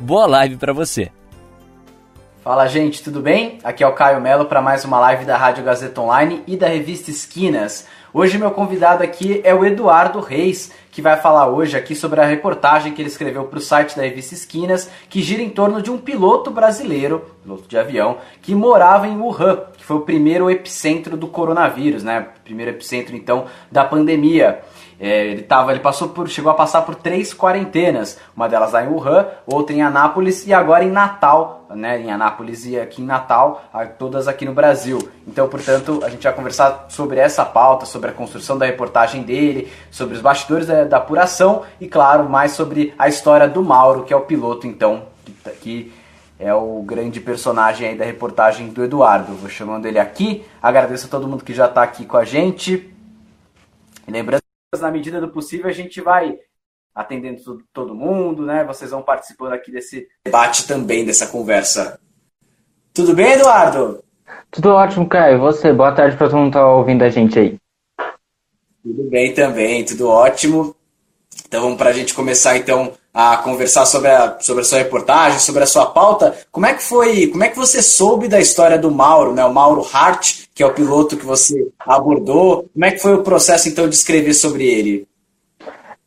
Boa live para você. Fala gente, tudo bem? Aqui é o Caio Melo para mais uma live da Rádio Gazeta Online e da revista Esquinas. Hoje meu convidado aqui é o Eduardo Reis, que vai falar hoje aqui sobre a reportagem que ele escreveu para o site da revista Esquinas, que gira em torno de um piloto brasileiro, piloto de avião, que morava em Wuhan, que foi o primeiro epicentro do coronavírus, né? Primeiro epicentro então da pandemia. É, ele tava, ele passou por, chegou a passar por três quarentenas, uma delas lá em Wuhan, outra em Anápolis e agora em Natal, né, em Anápolis e aqui em Natal, todas aqui no Brasil. Então, portanto, a gente vai conversar sobre essa pauta, sobre a construção da reportagem dele, sobre os bastidores da, da apuração e, claro, mais sobre a história do Mauro, que é o piloto, então, que, tá, que é o grande personagem aí da reportagem do Eduardo. Vou chamando ele aqui. Agradeço a todo mundo que já está aqui com a gente. E lembrando na medida do possível, a gente vai atendendo todo, mundo, né? Vocês vão participando aqui desse debate também, dessa conversa. Tudo bem, Eduardo? Tudo ótimo, Caio. E você? Boa tarde para todo mundo que tá ouvindo a gente aí. Tudo bem também, tudo ótimo. Então vamos para a gente começar então a conversar sobre a, sobre a sua reportagem, sobre a sua pauta. Como é que foi, como é que você soube da história do Mauro, né? O Mauro Hart, que é o piloto que você abordou. Como é que foi o processo então de escrever sobre ele?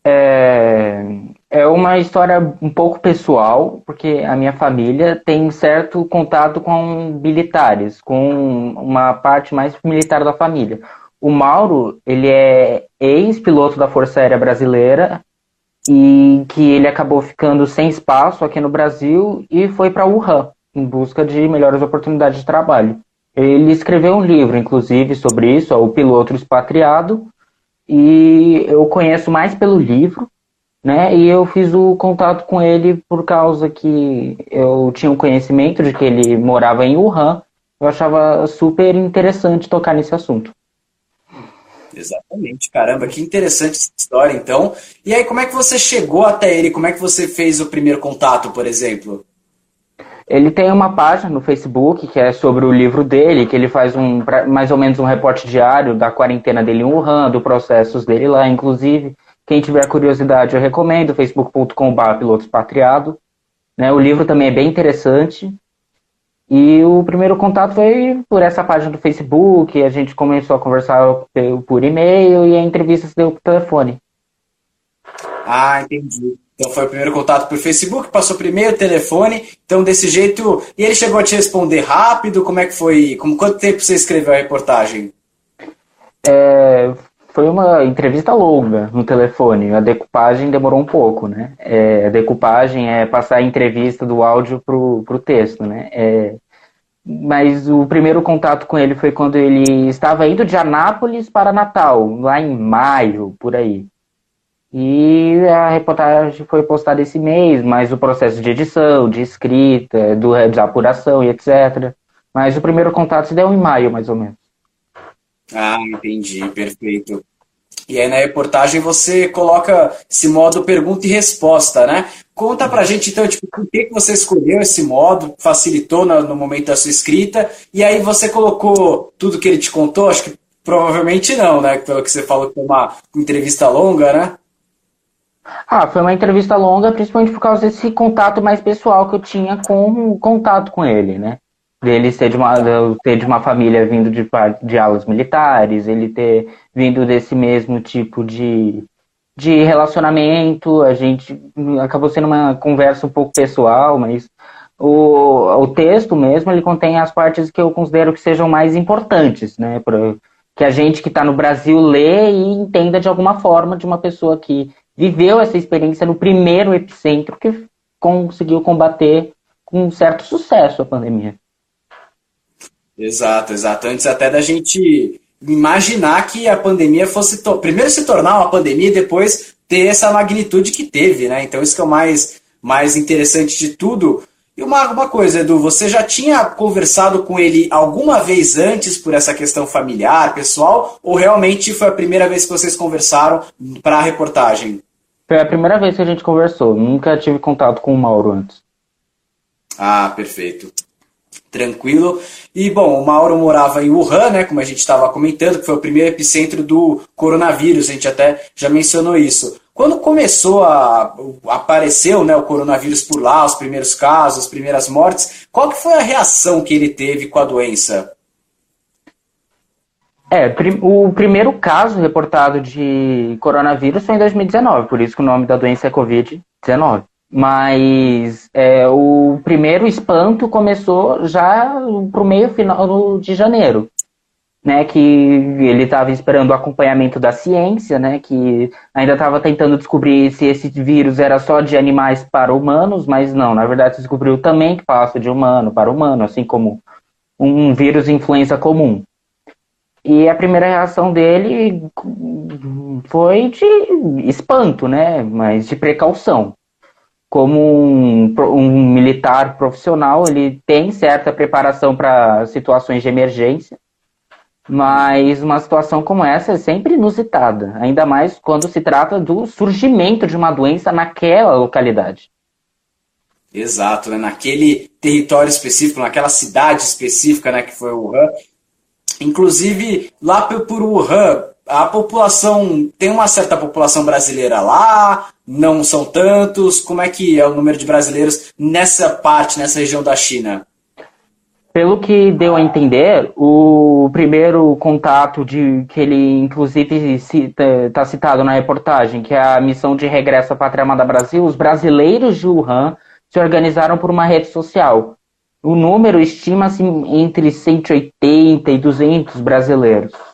É, é uma história um pouco pessoal, porque a minha família tem certo contato com militares, com uma parte mais militar da família. O Mauro, ele é ex-piloto da Força Aérea Brasileira, e que ele acabou ficando sem espaço aqui no Brasil e foi para Wuhan em busca de melhores oportunidades de trabalho. Ele escreveu um livro, inclusive, sobre isso, O Piloto Expatriado, e eu conheço mais pelo livro, né? E eu fiz o contato com ele por causa que eu tinha o um conhecimento de que ele morava em Wuhan. Eu achava super interessante tocar nesse assunto. Exatamente, caramba, que interessante essa história, então. E aí, como é que você chegou até ele? Como é que você fez o primeiro contato, por exemplo? Ele tem uma página no Facebook que é sobre o livro dele, que ele faz um mais ou menos um reporte diário da quarentena dele em Wuhan, do processos dele lá, inclusive. Quem tiver curiosidade, eu recomendo, facebook.com.br piloto expatriado. Né, o livro também é bem interessante. E o primeiro contato foi por essa página do Facebook, a gente começou a conversar por e-mail e a entrevista se deu por telefone. Ah, entendi. Então foi o primeiro contato por Facebook, passou primeiro telefone, então desse jeito. E ele chegou a te responder rápido? Como é que foi? Como quanto tempo você escreveu a reportagem? É, foi uma entrevista longa no telefone. A decupagem demorou um pouco, né? É, a decupagem é passar a entrevista do áudio pro, pro texto, né? É, mas o primeiro contato com ele foi quando ele estava indo de Anápolis para Natal, lá em maio, por aí. E a reportagem foi postada esse mês, mas o processo de edição, de escrita, do, de apuração e etc. Mas o primeiro contato se deu em maio, mais ou menos. Ah, entendi, perfeito. E aí na reportagem você coloca esse modo pergunta e resposta, né? Conta pra gente então, tipo, por que, você escolheu esse modo, facilitou no momento da sua escrita, e aí você colocou tudo que ele te contou? Acho que provavelmente não, né? Pelo que você falou que foi uma entrevista longa, né? Ah, foi uma entrevista longa, principalmente por causa desse contato mais pessoal que eu tinha com o contato com ele, né? Dele ser de uma, ter de uma família vindo de, de aulas militares, ele ter vindo desse mesmo tipo de, de relacionamento, a gente acabou sendo uma conversa um pouco pessoal, mas o, o texto mesmo, ele contém as partes que eu considero que sejam mais importantes, né, pra, que a gente que está no Brasil lê e entenda de alguma forma de uma pessoa que viveu essa experiência no primeiro epicentro que conseguiu combater com certo sucesso a pandemia. Exato, exato. Antes até da gente imaginar que a pandemia fosse primeiro se tornar uma pandemia e depois ter essa magnitude que teve, né? Então isso que é o mais mais interessante de tudo. E uma, uma coisa, Edu, você já tinha conversado com ele alguma vez antes por essa questão familiar, pessoal, ou realmente foi a primeira vez que vocês conversaram para a reportagem? Foi a primeira vez que a gente conversou, nunca tive contato com o Mauro antes. Ah, perfeito. Tranquilo. E, bom, o Mauro morava em Wuhan, né, como a gente estava comentando, que foi o primeiro epicentro do coronavírus, a gente até já mencionou isso. Quando começou a apareceu, né, o coronavírus por lá, os primeiros casos, as primeiras mortes, qual que foi a reação que ele teve com a doença? É, o primeiro caso reportado de coronavírus foi em 2019, por isso que o nome da doença é Covid-19. Mas é, o primeiro espanto começou já pro meio final de janeiro, né? Que ele estava esperando o acompanhamento da ciência, né? Que ainda estava tentando descobrir se esse vírus era só de animais para humanos, mas não, na verdade descobriu também que passa de humano para humano, assim como um vírus influenza comum. E a primeira reação dele foi de espanto, né? Mas de precaução como um, um militar profissional, ele tem certa preparação para situações de emergência, mas uma situação como essa é sempre inusitada, ainda mais quando se trata do surgimento de uma doença naquela localidade. Exato, né? naquele território específico, naquela cidade específica né, que foi Wuhan. Inclusive, lá por Wuhan, a população tem uma certa população brasileira lá, não são tantos. Como é que é o número de brasileiros nessa parte, nessa região da China? Pelo que deu a entender, o primeiro contato de que ele inclusive está citado na reportagem, que é a missão de regresso à pátria amada Brasil, os brasileiros de Wuhan se organizaram por uma rede social. O número estima-se entre 180 e 200 brasileiros.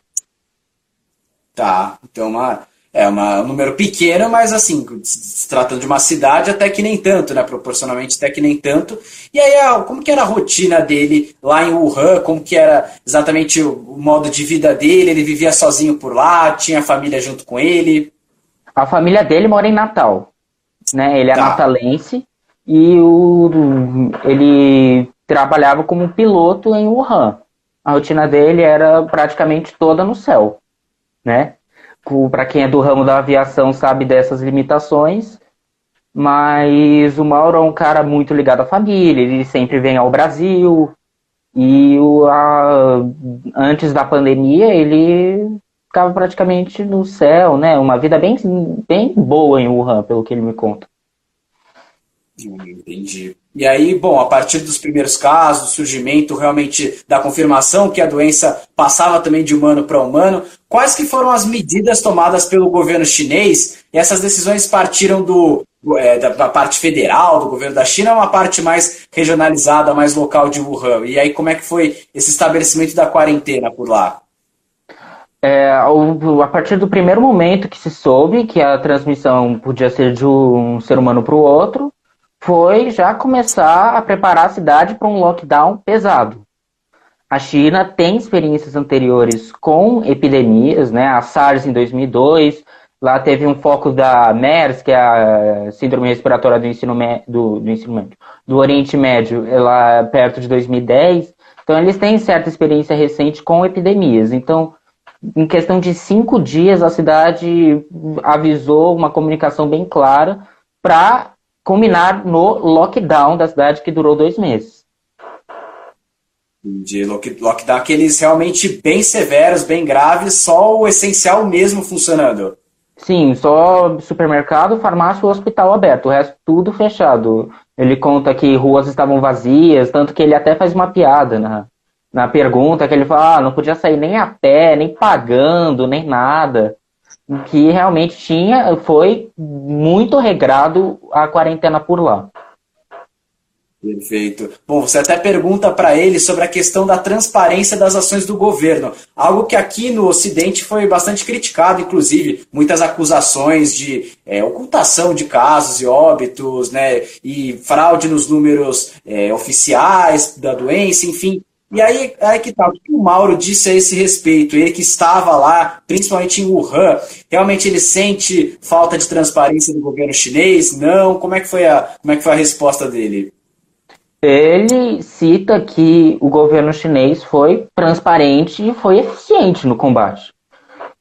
Tá, então uma, é uma, um número pequeno, mas assim, se tratando de uma cidade, até que nem tanto, né? Proporcionalmente até que nem tanto. E aí, como que era a rotina dele lá em Wuhan? Como que era exatamente o, o modo de vida dele? Ele vivia sozinho por lá? Tinha a família junto com ele? A família dele mora em Natal, né? Ele é tá. natalense e o, ele trabalhava como piloto em Wuhan. A rotina dele era praticamente toda no céu né? Para quem é do ramo da aviação sabe dessas limitações, mas o Mauro é um cara muito ligado à família, ele sempre vem ao Brasil, e o, a, antes da pandemia ele ficava praticamente no céu, né? Uma vida bem, bem boa em Wuhan, pelo que ele me conta. Entendi. E aí, bom, a partir dos primeiros casos, surgimento realmente da confirmação que a doença passava também de humano para humano, quais que foram as medidas tomadas pelo governo chinês? E essas decisões partiram do, é, da parte federal, do governo da China, uma parte mais regionalizada, mais local de Wuhan? E aí, como é que foi esse estabelecimento da quarentena por lá? É, a partir do primeiro momento que se soube que a transmissão podia ser de um ser humano para o outro, foi já começar a preparar a cidade para um lockdown pesado. A China tem experiências anteriores com epidemias, né? A SARS em 2002, lá teve um foco da MERS, que é a síndrome respiratória do ensino, do, do ensino médio, do Oriente Médio, lá perto de 2010. Então eles têm certa experiência recente com epidemias. Então, em questão de cinco dias, a cidade avisou uma comunicação bem clara para culminar no lockdown da cidade que durou dois meses. De lockdown, aqueles realmente bem severos, bem graves, só o essencial mesmo funcionando. Sim, só supermercado, farmácia e hospital aberto, o resto tudo fechado. Ele conta que ruas estavam vazias, tanto que ele até faz uma piada na, na pergunta, que ele fala, ah, não podia sair nem a pé, nem pagando, nem nada que realmente tinha, foi muito regrado a quarentena por lá. Perfeito. Bom, você até pergunta para ele sobre a questão da transparência das ações do governo, algo que aqui no Ocidente foi bastante criticado, inclusive muitas acusações de é, ocultação de casos e óbitos, né, e fraude nos números é, oficiais da doença, enfim. E aí, aí que? Tá, o que o Mauro disse a esse respeito? Ele que estava lá, principalmente em Wuhan, realmente ele sente falta de transparência do governo chinês? Não? Como é que foi a, como é que foi a resposta dele? Ele cita que o governo chinês foi transparente e foi eficiente no combate.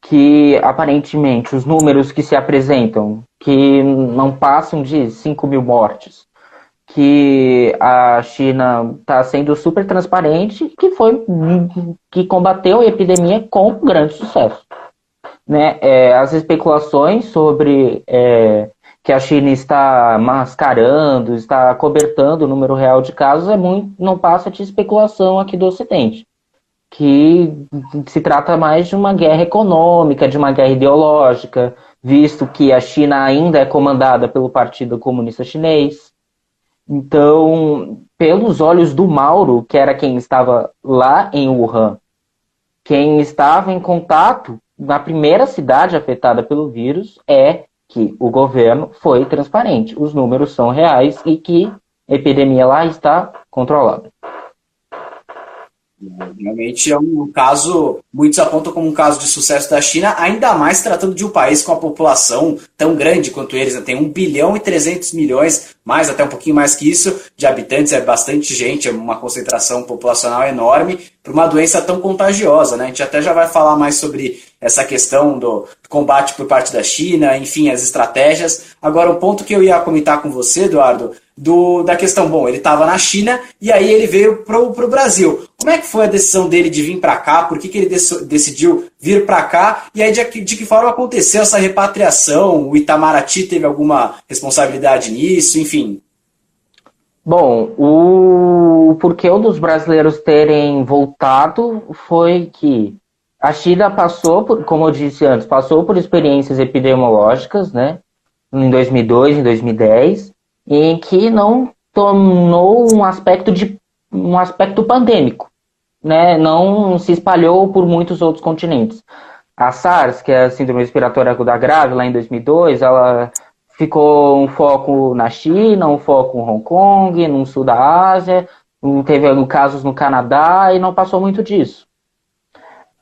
Que aparentemente os números que se apresentam, que não passam de 5 mil mortes, que a China está sendo super transparente, que foi que combateu a epidemia com grande sucesso. Né? É, as especulações sobre é, que a China está mascarando, está cobertando o número real de casos é muito, não passa de especulação aqui do Ocidente, que se trata mais de uma guerra econômica, de uma guerra ideológica, visto que a China ainda é comandada pelo Partido Comunista Chinês então, pelos olhos do Mauro, que era quem estava lá em Wuhan, quem estava em contato na primeira cidade afetada pelo vírus, é que o governo foi transparente, os números são reais e que a epidemia lá está controlada. Realmente é um caso, muitos apontam como um caso de sucesso da China, ainda mais tratando de um país com a população tão grande quanto eles, né? tem 1 bilhão e 300 milhões, mais até um pouquinho mais que isso, de habitantes, é bastante gente, é uma concentração populacional enorme, para uma doença tão contagiosa. Né? A gente até já vai falar mais sobre essa questão do combate por parte da China, enfim, as estratégias. Agora, um ponto que eu ia comentar com você, Eduardo, do, da questão, bom, ele estava na China e aí ele veio para o Brasil. Como é que foi a decisão dele de vir para cá? Por que, que ele decidiu vir para cá? E aí de, de, que forma aconteceu essa repatriação? O Itamaraty teve alguma responsabilidade nisso? Enfim. Bom, o porquê dos brasileiros terem voltado foi que a China passou, por, como eu disse antes, passou por experiências epidemiológicas, né? Em 2002, em 2010 em que não tornou um aspecto de um aspecto pandêmico, né? Não se espalhou por muitos outros continentes. A SARS, que é a síndrome respiratória aguda grave, lá em 2002, ela ficou um foco na China, um foco em Hong Kong, no sul da Ásia, teve casos no Canadá e não passou muito disso.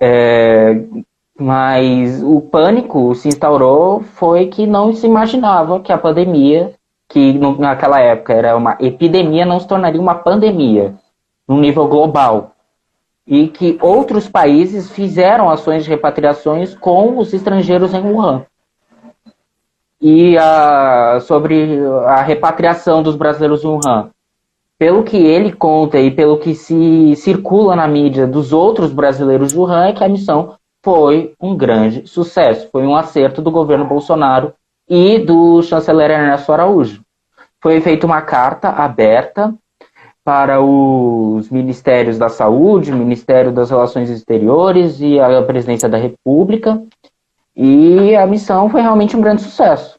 É, mas o pânico se instaurou foi que não se imaginava que a pandemia que naquela época era uma epidemia, não se tornaria uma pandemia no nível global. E que outros países fizeram ações de repatriações com os estrangeiros em Wuhan. E a, sobre a repatriação dos brasileiros em Wuhan. Pelo que ele conta e pelo que se circula na mídia dos outros brasileiros de Wuhan, é que a missão foi um grande sucesso. Foi um acerto do governo Bolsonaro e do chanceler Ernesto Araújo. Foi feita uma carta aberta para os Ministérios da Saúde, Ministério das Relações Exteriores e a Presidência da República, e a missão foi realmente um grande sucesso.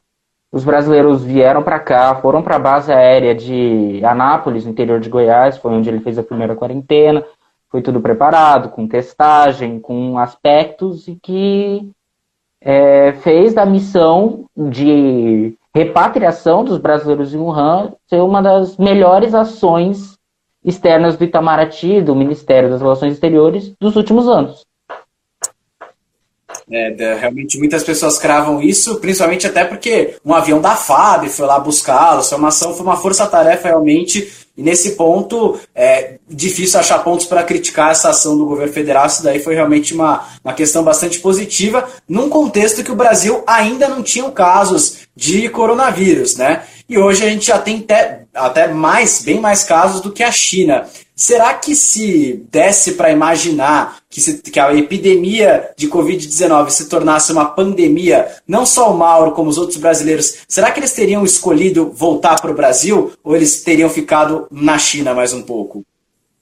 Os brasileiros vieram para cá, foram para a base aérea de Anápolis, no interior de Goiás, foi onde ele fez a primeira quarentena. Foi tudo preparado, com testagem, com aspectos e que é, fez da missão de repatriação dos brasileiros em Wuhan ser uma das melhores ações externas do Itamaraty, do Ministério das Relações Exteriores, dos últimos anos. É, realmente muitas pessoas cravam isso, principalmente até porque um avião da FAB foi lá buscá-los, foi uma ação, foi uma força-tarefa realmente e nesse ponto, é difícil achar pontos para criticar essa ação do governo federal. Isso daí foi realmente uma, uma questão bastante positiva, num contexto que o Brasil ainda não tinha casos de coronavírus, né? E hoje a gente já tem até, até mais, bem mais casos do que a China. Será que se desse para imaginar que, se, que, a epidemia de Covid-19 se tornasse uma pandemia, não só o Mauro, como os outros brasileiros, será que eles teriam escolhido voltar para o Brasil ou eles teriam ficado na China mais um pouco?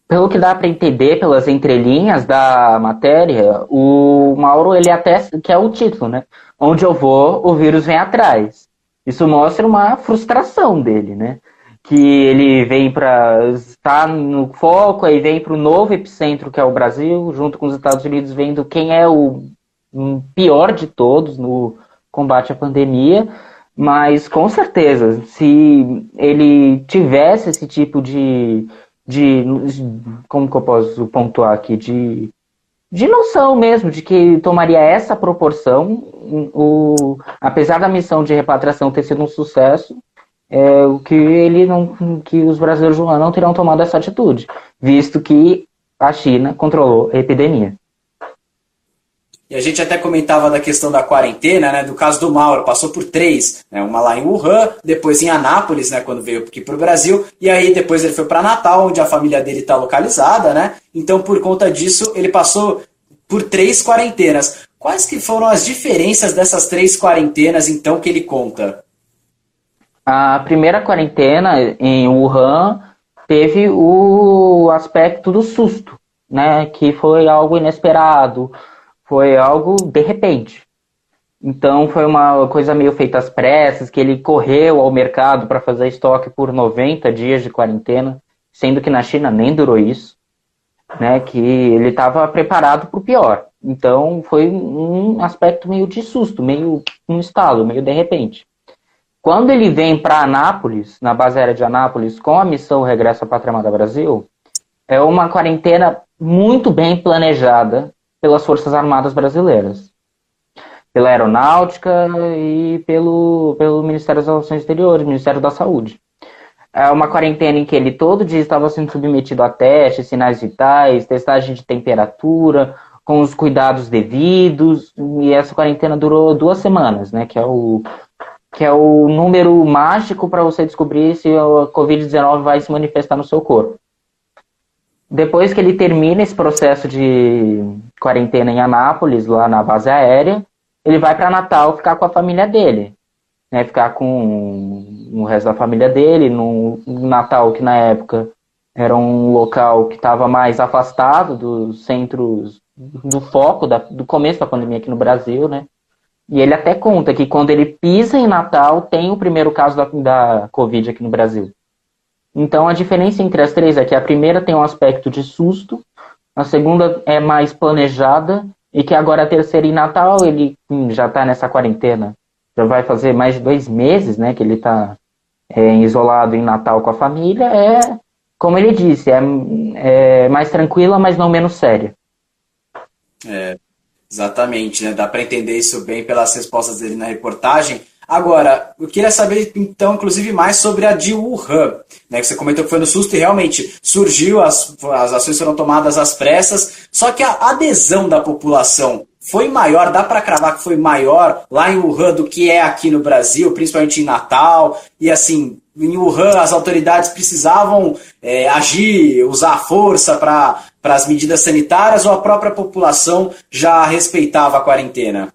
Pelo que dá para entender pelas entrelinhas da matéria, o Mauro ele até quer o título, né? Onde eu vou, o vírus vem atrás. Isso mostra uma frustração dele, né? Que ele vem para estar no foco, aí vem para o novo epicentro que é o Brasil, junto com os Estados Unidos, vendo quem é o pior de todos no combate à pandemia. Mas com certeza, se ele tivesse esse tipo de de como que eu posso pontuar aqui de de noção mesmo de que tomaria essa proporção o apesar da missão de repatriação ter sido um sucesso é, o que ele não que os brasileiros não terão tomado essa atitude visto que a China controlou a epidemia e a gente até comentava da questão da quarentena, né? Do caso do Mauro, passou por três, né? Uma lá em Wuhan, depois em Anápolis, né? Quando veio aqui para o Brasil, e aí depois ele foi para Natal, onde a família dele está localizada, né? Então, por conta disso, ele passou por três quarentenas. Quais que foram as diferenças dessas três quarentenas, então, que ele conta? A primeira quarentena em Wuhan teve o aspecto do susto, né? Que foi algo inesperado foi algo de repente. Então foi uma coisa meio feita às pressas, que ele correu ao mercado para fazer estoque por 90 dias de quarentena, sendo que na China nem durou isso, né? Que ele estava preparado para o pior. Então foi um aspecto meio de susto, meio um estalo, meio de repente. Quando ele vem para Anápolis, na base aérea de Anápolis, com a missão Regresso à Pátria Amada Brasil, é uma quarentena muito bem planejada, pelas Forças Armadas Brasileiras, pela Aeronáutica e pelo, pelo Ministério das Relações Exteriores, Ministério da Saúde. É uma quarentena em que ele todo dia estava sendo submetido a testes, sinais vitais, testagem de temperatura, com os cuidados devidos, e essa quarentena durou duas semanas, né, que é o, que é o número mágico para você descobrir se a Covid-19 vai se manifestar no seu corpo. Depois que ele termina esse processo de quarentena em Anápolis, lá na base aérea, ele vai para Natal ficar com a família dele. Né, ficar com o resto da família dele, no Natal, que na época era um local que estava mais afastado dos centros do foco da, do começo da pandemia aqui no Brasil, né? E ele até conta que quando ele pisa em Natal, tem o primeiro caso da, da Covid aqui no Brasil. Então a diferença entre as três é que a primeira tem um aspecto de susto, a segunda é mais planejada e que agora a terceira em Natal ele hum, já está nessa quarentena, já vai fazer mais de dois meses, né, que ele está é, isolado em Natal com a família, é como ele disse, é, é mais tranquila, mas não menos séria. É, exatamente, né? Dá para entender isso bem pelas respostas dele na reportagem. Agora, eu queria saber, então, inclusive, mais sobre a de Wuhan, né, que você comentou que foi no susto e realmente surgiu, as, as ações foram tomadas às pressas, só que a adesão da população foi maior, dá para cravar que foi maior lá em Wuhan do que é aqui no Brasil, principalmente em Natal, e assim, em Wuhan as autoridades precisavam é, agir, usar a força para as medidas sanitárias ou a própria população já respeitava a quarentena?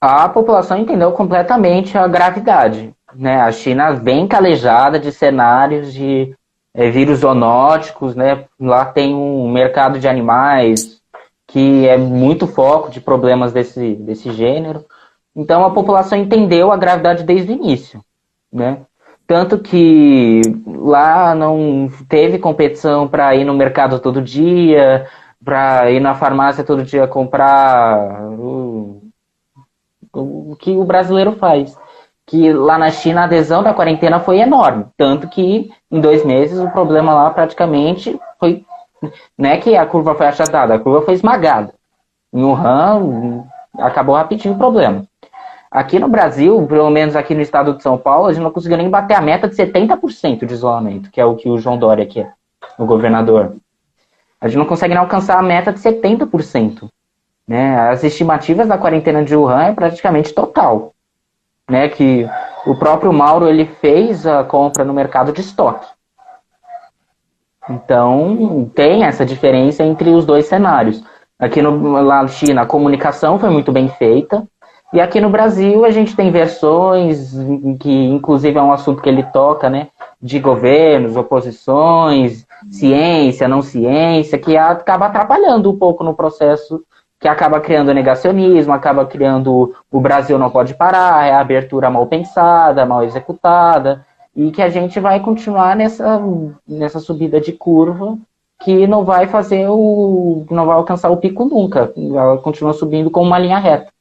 a população entendeu completamente a gravidade. Né? A China bem calejada de cenários de é, vírus zoonóticos, né? lá tem um mercado de animais que é muito foco de problemas desse, desse gênero. Então a população entendeu a gravidade desde o início. Né? Tanto que lá não teve competição para ir no mercado todo dia, para ir na farmácia todo dia comprar o que o brasileiro faz. Que lá na China a adesão da quarentena foi enorme. Tanto que em dois meses o problema lá praticamente foi. Não é que a curva foi achatada, a curva foi esmagada. Em Wuhan acabou rapidinho o problema. Aqui no Brasil, pelo menos aqui no estado de São Paulo, a gente não conseguiu nem bater a meta de 70% de isolamento, que é o que o João Dória quer, o governador. A gente não consegue nem alcançar a meta de 70%. Né? As estimativas da quarentena de Wuhan é praticamente total. Né? Que o próprio Mauro ele fez a compra no mercado de estoque. Então, tem essa diferença entre os dois cenários. Aqui no, lá na China, a comunicação foi muito bem feita. E aqui no Brasil, a gente tem versões, que inclusive é um assunto que ele toca, né? De governos, oposições, ciência, não ciência, que acaba atrapalhando um pouco no processo que acaba criando negacionismo, acaba criando o Brasil não pode parar, é a abertura mal pensada, mal executada, e que a gente vai continuar nessa, nessa subida de curva que não vai fazer o. não vai alcançar o pico nunca. Ela continua subindo com uma linha reta.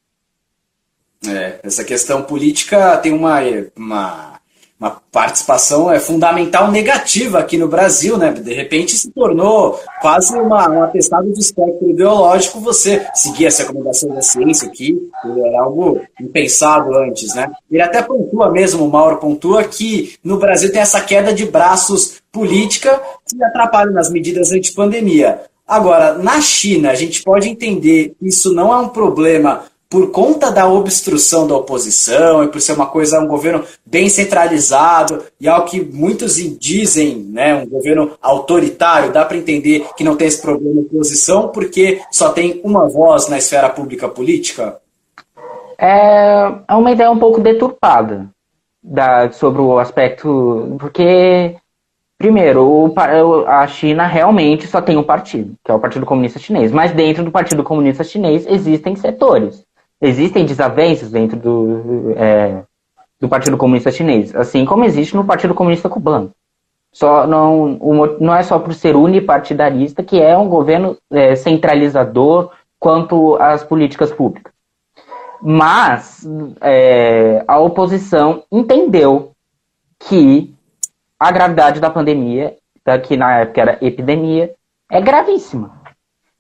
É, essa questão política tem uma, uma uma participação é, fundamental negativa aqui no Brasil, né? De repente se tornou quase uma, um atestado de espectro ideológico você seguir essa recomendação da ciência aqui, era algo impensado antes, né? Ele até pontua mesmo, o Mauro pontua, que no Brasil tem essa queda de braços política que atrapalha nas medidas antipandemia. Agora, na China, a gente pode entender que isso não é um problema por conta da obstrução da oposição e por ser uma coisa, um governo bem centralizado e ao que muitos dizem, né, um governo autoritário, dá para entender que não tem esse problema de oposição porque só tem uma voz na esfera pública política? É, é uma ideia um pouco deturpada da, sobre o aspecto, porque Primeiro, o, a China realmente só tem um partido, que é o Partido Comunista Chinês. Mas dentro do Partido Comunista Chinês existem setores. Existem desavenças dentro do, é, do Partido Comunista Chinês, assim como existe no Partido Comunista Cubano. Só não, não é só por ser unipartidarista que é um governo é, centralizador quanto às políticas públicas. Mas é, a oposição entendeu que a gravidade da pandemia, que na época era epidemia, é gravíssima.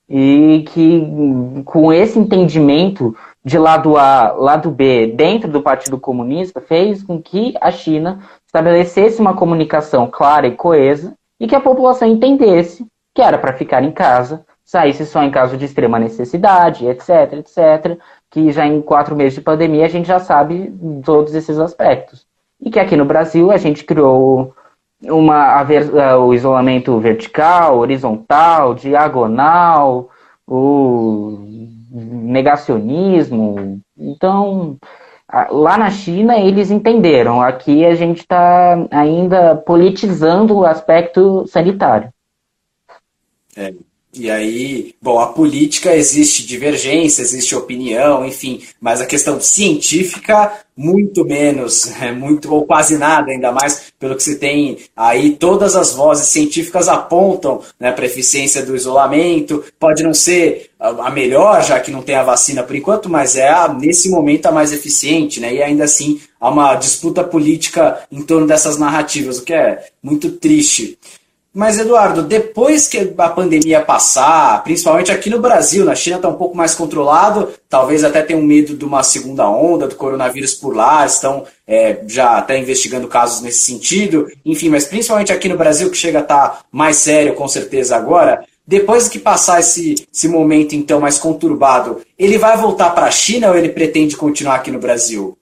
E que com esse entendimento de lado A, lado B, dentro do Partido Comunista, fez com que a China estabelecesse uma comunicação clara e coesa e que a população entendesse que era para ficar em casa, saísse só em caso de extrema necessidade, etc, etc, que já em quatro meses de pandemia a gente já sabe todos esses aspectos. E que aqui no Brasil a gente criou uma, a, o isolamento vertical, horizontal, diagonal, o negacionismo. Então, lá na China eles entenderam. Aqui a gente está ainda politizando o aspecto sanitário. É. E aí, bom, a política existe divergência, existe opinião, enfim, mas a questão científica, muito menos, é muito ou quase nada, ainda mais pelo que se tem aí, todas as vozes científicas apontam né, para a eficiência do isolamento. Pode não ser a melhor, já que não tem a vacina por enquanto, mas é a, nesse momento a mais eficiente, né? E ainda assim há uma disputa política em torno dessas narrativas, o que é muito triste. Mas, Eduardo, depois que a pandemia passar, principalmente aqui no Brasil, na China está um pouco mais controlado, talvez até tenham medo de uma segunda onda do coronavírus por lá, estão é, já até investigando casos nesse sentido, enfim, mas principalmente aqui no Brasil, que chega a estar tá mais sério com certeza agora, depois que passar esse, esse momento então mais conturbado, ele vai voltar para a China ou ele pretende continuar aqui no Brasil?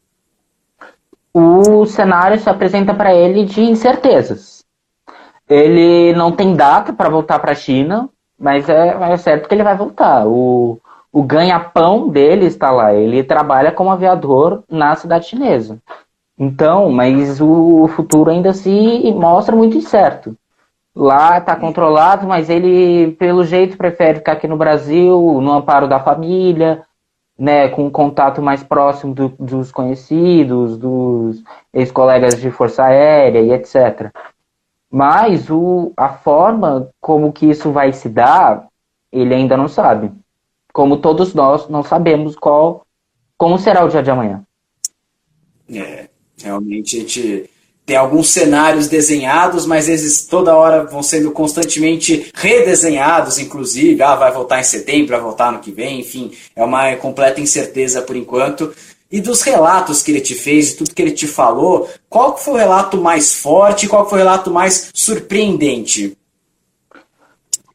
O cenário se apresenta para ele de incertezas ele não tem data para voltar para a China, mas é, é, certo que ele vai voltar. O, o ganha-pão dele está lá. Ele trabalha como aviador na cidade chinesa. Então, mas o futuro ainda se mostra muito incerto. Lá está controlado, mas ele, pelo jeito, prefere ficar aqui no Brasil, no amparo da família, né, com um contato mais próximo do, dos conhecidos, dos ex-colegas de força aérea e etc. Mas o, a forma como que isso vai se dar, ele ainda não sabe. Como todos nós não sabemos qual, como será o dia de amanhã. É, realmente a gente tem alguns cenários desenhados, mas eles toda hora vão sendo constantemente redesenhados, inclusive. Ah, vai voltar em setembro, vai voltar no que vem, enfim, é uma completa incerteza por enquanto. E dos relatos que ele te fez, de tudo que ele te falou, qual foi o relato mais forte e qual foi o relato mais surpreendente?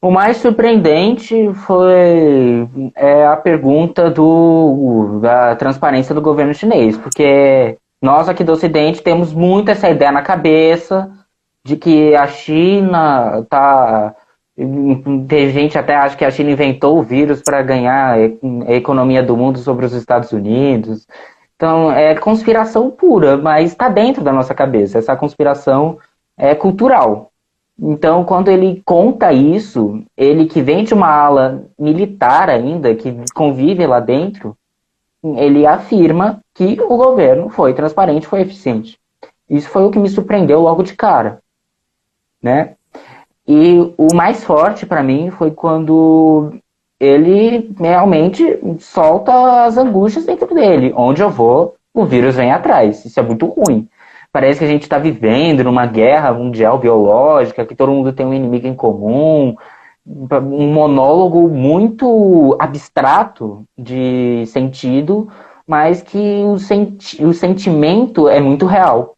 O mais surpreendente foi é, a pergunta do, da transparência do governo chinês, porque nós aqui do Ocidente temos muito essa ideia na cabeça de que a China está tem gente até acha que a China inventou o vírus para ganhar a economia do mundo sobre os Estados Unidos. Então, é conspiração pura, mas está dentro da nossa cabeça. Essa conspiração é cultural. Então, quando ele conta isso, ele que vem de uma ala militar ainda, que convive lá dentro, ele afirma que o governo foi transparente, foi eficiente. Isso foi o que me surpreendeu logo de cara, né? E o mais forte para mim foi quando ele realmente solta as angústias dentro dele. Onde eu vou, o vírus vem atrás. Isso é muito ruim. parece que a gente está vivendo numa guerra mundial biológica, que todo mundo tem um inimigo em comum, um monólogo muito abstrato de sentido, mas que o, senti o sentimento é muito real.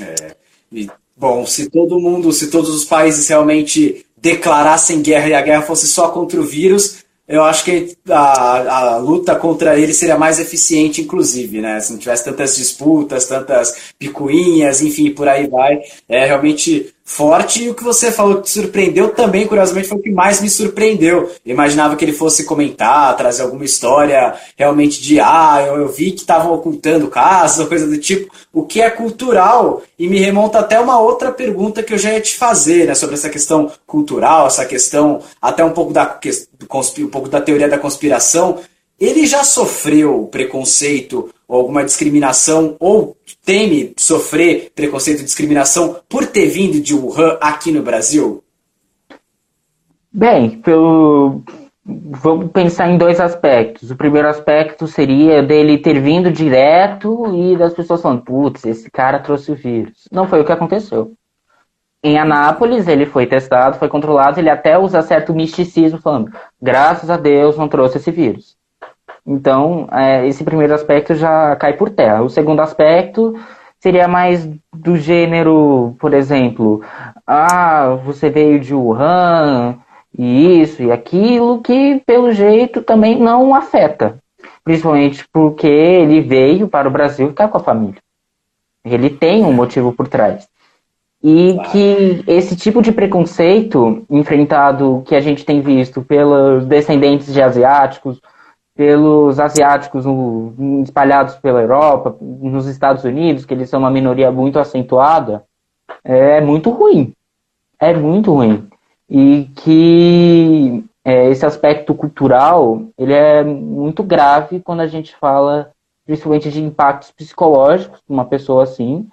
É, e, bom, se todo mundo, se todos os países realmente declarassem guerra e a guerra fosse só contra o vírus, eu acho que a, a luta contra ele seria mais eficiente, inclusive, né? Se não tivesse tantas disputas, tantas picuinhas, enfim, por aí vai. É realmente forte. E o que você falou que te surpreendeu também, curiosamente, foi o que mais me surpreendeu. Eu imaginava que ele fosse comentar, trazer alguma história realmente de, ah, eu, eu vi que estavam ocultando casos, coisa do tipo, o que é cultural. E me remonta até uma outra pergunta que eu já ia te fazer, né, sobre essa questão cultural, essa questão até um pouco da, um pouco da teoria da conspiração. Ele já sofreu preconceito ou alguma discriminação ou teme sofrer preconceito e discriminação por ter vindo de Wuhan aqui no Brasil? Bem, pelo... vamos pensar em dois aspectos. O primeiro aspecto seria dele ter vindo direto e das pessoas falando, putz, esse cara trouxe o vírus. Não foi o que aconteceu. Em Anápolis, ele foi testado, foi controlado, ele até usa certo misticismo, falando, graças a Deus não trouxe esse vírus. Então, é, esse primeiro aspecto já cai por terra. O segundo aspecto seria mais do gênero, por exemplo, ah, você veio de Wuhan, e isso e aquilo, que pelo jeito também não afeta. Principalmente porque ele veio para o Brasil ficar com a família. Ele tem um motivo por trás. E que esse tipo de preconceito enfrentado que a gente tem visto pelos descendentes de asiáticos, pelos asiáticos no, espalhados pela Europa, nos Estados Unidos, que eles são uma minoria muito acentuada, é muito ruim. É muito ruim. E que é, esse aspecto cultural ele é muito grave quando a gente fala principalmente de impactos psicológicos de uma pessoa assim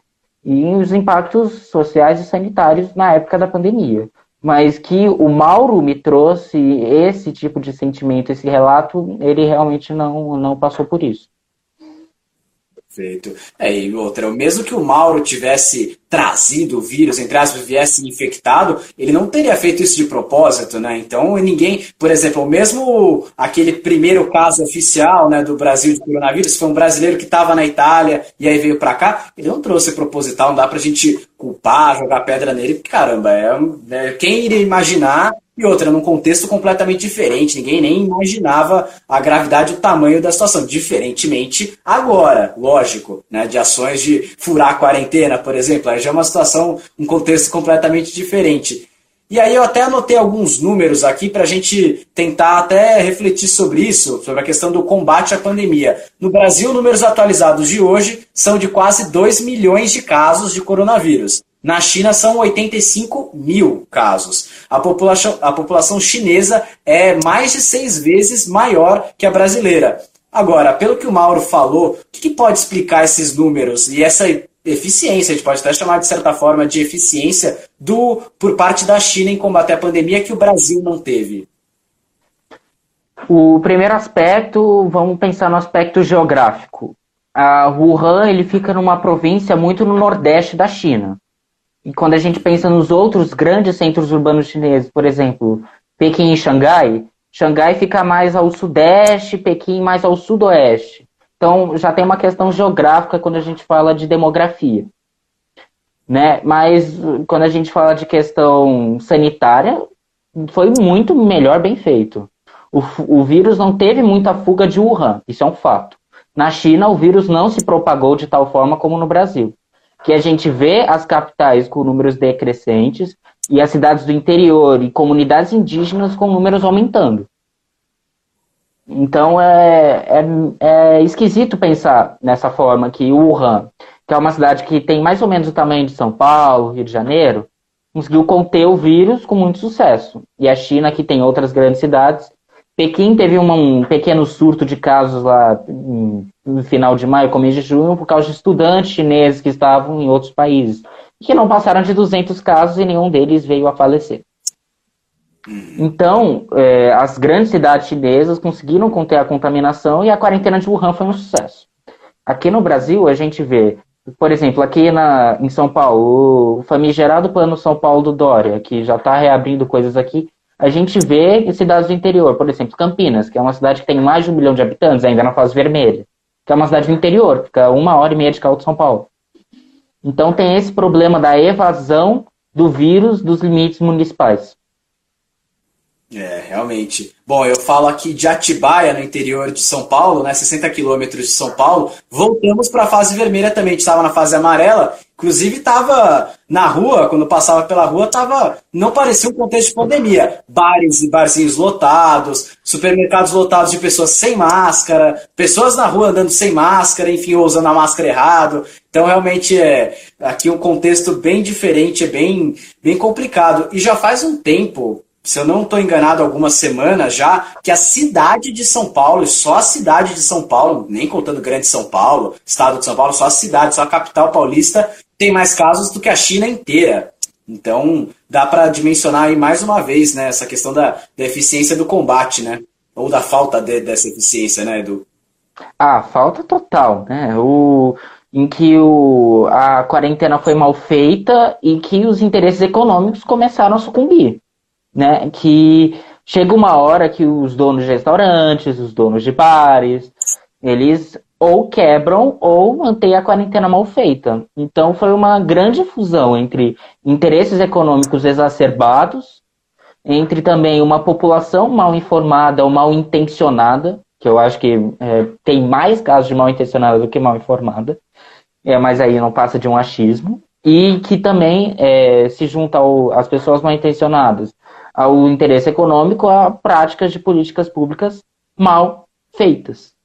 e os impactos sociais e sanitários na época da pandemia mas que o Mauro me trouxe esse tipo de sentimento, esse relato, ele realmente não, não passou por isso. Perfeito. É, e outra, mesmo que o Mauro tivesse trazido o vírus, entre aspas, viesse infectado, ele não teria feito isso de propósito, né? Então ninguém, por exemplo, mesmo aquele primeiro caso oficial né, do Brasil de coronavírus, foi um brasileiro que estava na Itália e aí veio para cá, ele não trouxe proposital, não dá pra gente culpar, jogar pedra nele, porque caramba, é, é quem iria imaginar e outra, num contexto completamente diferente, ninguém nem imaginava a gravidade e o tamanho da situação. Diferentemente agora, lógico, né, de ações de furar a quarentena, por exemplo, aí já é uma situação, um contexto completamente diferente. E aí eu até anotei alguns números aqui para a gente tentar até refletir sobre isso, sobre a questão do combate à pandemia. No Brasil, números atualizados de hoje são de quase 2 milhões de casos de coronavírus. Na China são 85 mil casos. A população, a população chinesa é mais de seis vezes maior que a brasileira. Agora, pelo que o Mauro falou, o que, que pode explicar esses números e essa eficiência, a gente pode até chamar de certa forma de eficiência do por parte da China em combater a pandemia que o Brasil não teve? O primeiro aspecto, vamos pensar no aspecto geográfico. A Wuhan ele fica numa província muito no nordeste da China. E quando a gente pensa nos outros grandes centros urbanos chineses, por exemplo, Pequim e Xangai, Xangai fica mais ao sudeste, Pequim mais ao sudoeste. Então já tem uma questão geográfica quando a gente fala de demografia. Né? Mas quando a gente fala de questão sanitária, foi muito melhor bem feito. O, o vírus não teve muita fuga de Wuhan, isso é um fato. Na China, o vírus não se propagou de tal forma como no Brasil que a gente vê as capitais com números decrescentes e as cidades do interior e comunidades indígenas com números aumentando. Então é, é, é esquisito pensar nessa forma que Wuhan, que é uma cidade que tem mais ou menos o tamanho de São Paulo, Rio de Janeiro, conseguiu conter o vírus com muito sucesso. E a China, que tem outras grandes cidades, Pequim teve uma, um pequeno surto de casos lá no final de maio, começo de junho, por causa de estudantes chineses que estavam em outros países, e que não passaram de 200 casos e nenhum deles veio a falecer. Então, é, as grandes cidades chinesas conseguiram conter a contaminação e a quarentena de Wuhan foi um sucesso. Aqui no Brasil, a gente vê, por exemplo, aqui na, em São Paulo, o famigerado plano São Paulo do Dória, que já está reabrindo coisas aqui, a gente vê cidades do interior, por exemplo, Campinas, que é uma cidade que tem mais de um milhão de habitantes, ainda na fase vermelha, que é uma cidade do interior, fica uma hora e meia de carro de São Paulo. Então tem esse problema da evasão do vírus dos limites municipais. É, realmente. Bom, eu falo aqui de Atibaia, no interior de São Paulo, né, 60 quilômetros de São Paulo. Voltamos para a fase vermelha também. A gente estava na fase amarela. Inclusive, estava na rua, quando passava pela rua, tava, não parecia um contexto de pandemia. Bares e barzinhos lotados, supermercados lotados de pessoas sem máscara, pessoas na rua andando sem máscara, enfim, usando a máscara errado. Então, realmente, é aqui um contexto bem diferente, é bem, bem complicado. E já faz um tempo, se eu não estou enganado, algumas semanas já, que a cidade de São Paulo, e só a cidade de São Paulo, nem contando Grande São Paulo, estado de São Paulo, só a cidade, só a capital paulista, tem mais casos do que a China inteira. Então, dá para dimensionar aí mais uma vez né, essa questão da, da eficiência do combate, né? Ou da falta de, dessa eficiência, né, Edu? Ah, falta total, né? O, em que o, a quarentena foi mal feita e que os interesses econômicos começaram a sucumbir né? Que chega uma hora que os donos de restaurantes, os donos de bares, eles ou quebram ou mantêm a quarentena mal feita. Então foi uma grande fusão entre interesses econômicos exacerbados, entre também uma população mal informada ou mal intencionada, que eu acho que é, tem mais casos de mal intencionada do que mal informada, é, mas aí não passa de um achismo, e que também é, se junta às pessoas mal intencionadas ao interesse econômico a práticas de políticas públicas mal feitas.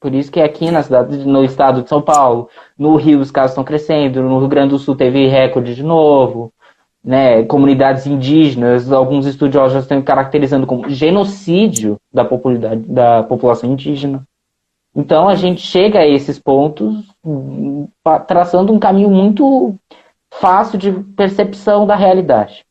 Por isso que aqui na cidade, no estado de São Paulo, no Rio os casos estão crescendo, no Rio Grande do Sul teve recorde de novo, né? Comunidades indígenas, alguns estudiosos já estão caracterizando como genocídio da, da população indígena. Então a gente chega a esses pontos traçando um caminho muito fácil de percepção da realidade.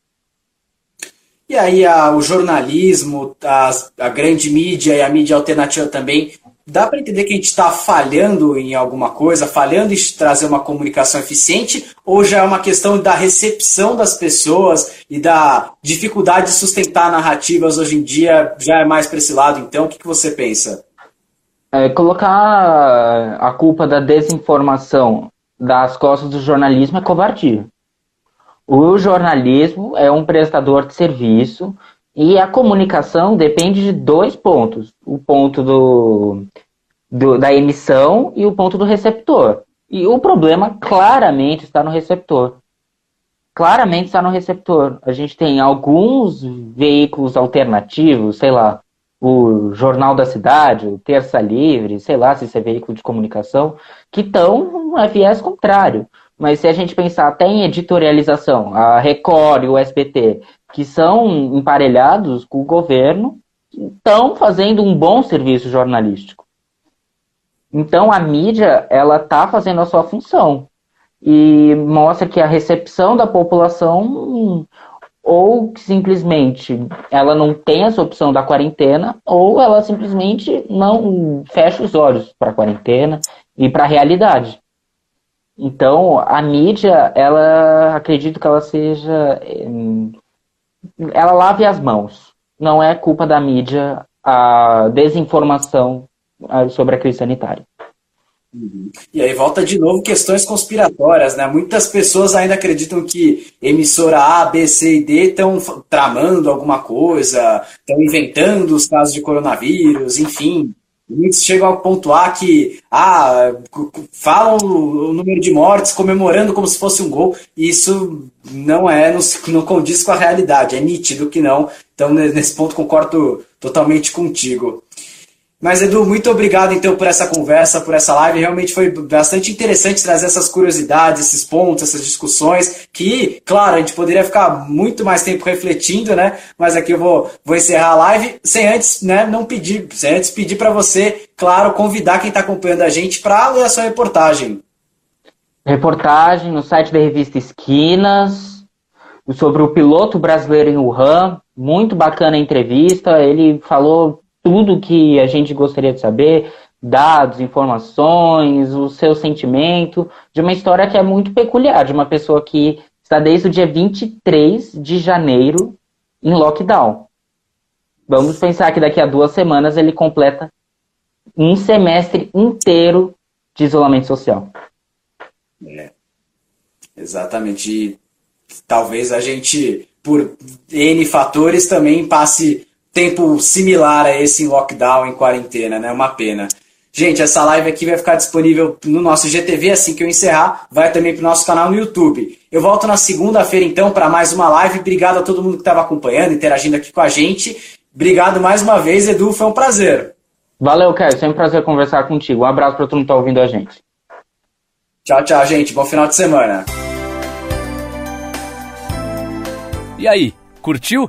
E aí a, o jornalismo, a, a grande mídia e a mídia alternativa também, dá para entender que a gente está falhando em alguma coisa, falhando em trazer uma comunicação eficiente, ou já é uma questão da recepção das pessoas e da dificuldade de sustentar narrativas hoje em dia, já é mais para esse lado, então, o que, que você pensa? É, colocar a culpa da desinformação das costas do jornalismo é covardia. O jornalismo é um prestador de serviço e a comunicação depende de dois pontos: o ponto do, do, da emissão e o ponto do receptor. E o problema claramente está no receptor. Claramente está no receptor. A gente tem alguns veículos alternativos, sei lá, o Jornal da Cidade, o Terça Livre, sei lá se isso é veículo de comunicação, que estão a viés contrário. Mas se a gente pensar até em editorialização, a Record e o SBT, que são emparelhados com o governo, estão fazendo um bom serviço jornalístico. Então a mídia ela está fazendo a sua função e mostra que a recepção da população ou simplesmente ela não tem essa opção da quarentena ou ela simplesmente não fecha os olhos para a quarentena e para a realidade. Então, a mídia, ela acredito que ela seja. Ela lave as mãos. Não é culpa da mídia a desinformação sobre a crise sanitária. Uhum. E aí volta de novo questões conspiratórias, né? Muitas pessoas ainda acreditam que emissora A, B, C e D estão tramando alguma coisa, estão inventando os casos de coronavírus, enfim. Muitos chegam a pontuar que ah, falam o número de mortes comemorando como se fosse um gol, e isso não é, não, não condiz com a realidade, é nítido que não. Então, nesse ponto, concordo totalmente contigo. Mas, Edu, muito obrigado então por essa conversa, por essa live. Realmente foi bastante interessante trazer essas curiosidades, esses pontos, essas discussões, que, claro, a gente poderia ficar muito mais tempo refletindo, né? Mas aqui eu vou, vou encerrar a live sem antes, né, não pedir, sem antes pedir para você, claro, convidar quem está acompanhando a gente para ler a sua reportagem. Reportagem no site da revista Esquinas, sobre o piloto brasileiro em Wuhan. Muito bacana a entrevista. Ele falou tudo que a gente gostaria de saber, dados, informações, o seu sentimento, de uma história que é muito peculiar, de uma pessoa que está desde o dia 23 de janeiro em lockdown. Vamos pensar que daqui a duas semanas ele completa um semestre inteiro de isolamento social. É. Exatamente. E talvez a gente, por N fatores, também passe tempo similar a esse em lockdown, em quarentena, né? Uma pena. Gente, essa live aqui vai ficar disponível no nosso GTV assim que eu encerrar, vai também para o nosso canal no YouTube. Eu volto na segunda-feira então para mais uma live. Obrigado a todo mundo que estava acompanhando, interagindo aqui com a gente. Obrigado mais uma vez, Edu, foi um prazer. Valeu, Caio, sempre um prazer conversar contigo. Um abraço para todo mundo que está ouvindo a gente. Tchau, tchau, gente. Bom final de semana. E aí, curtiu?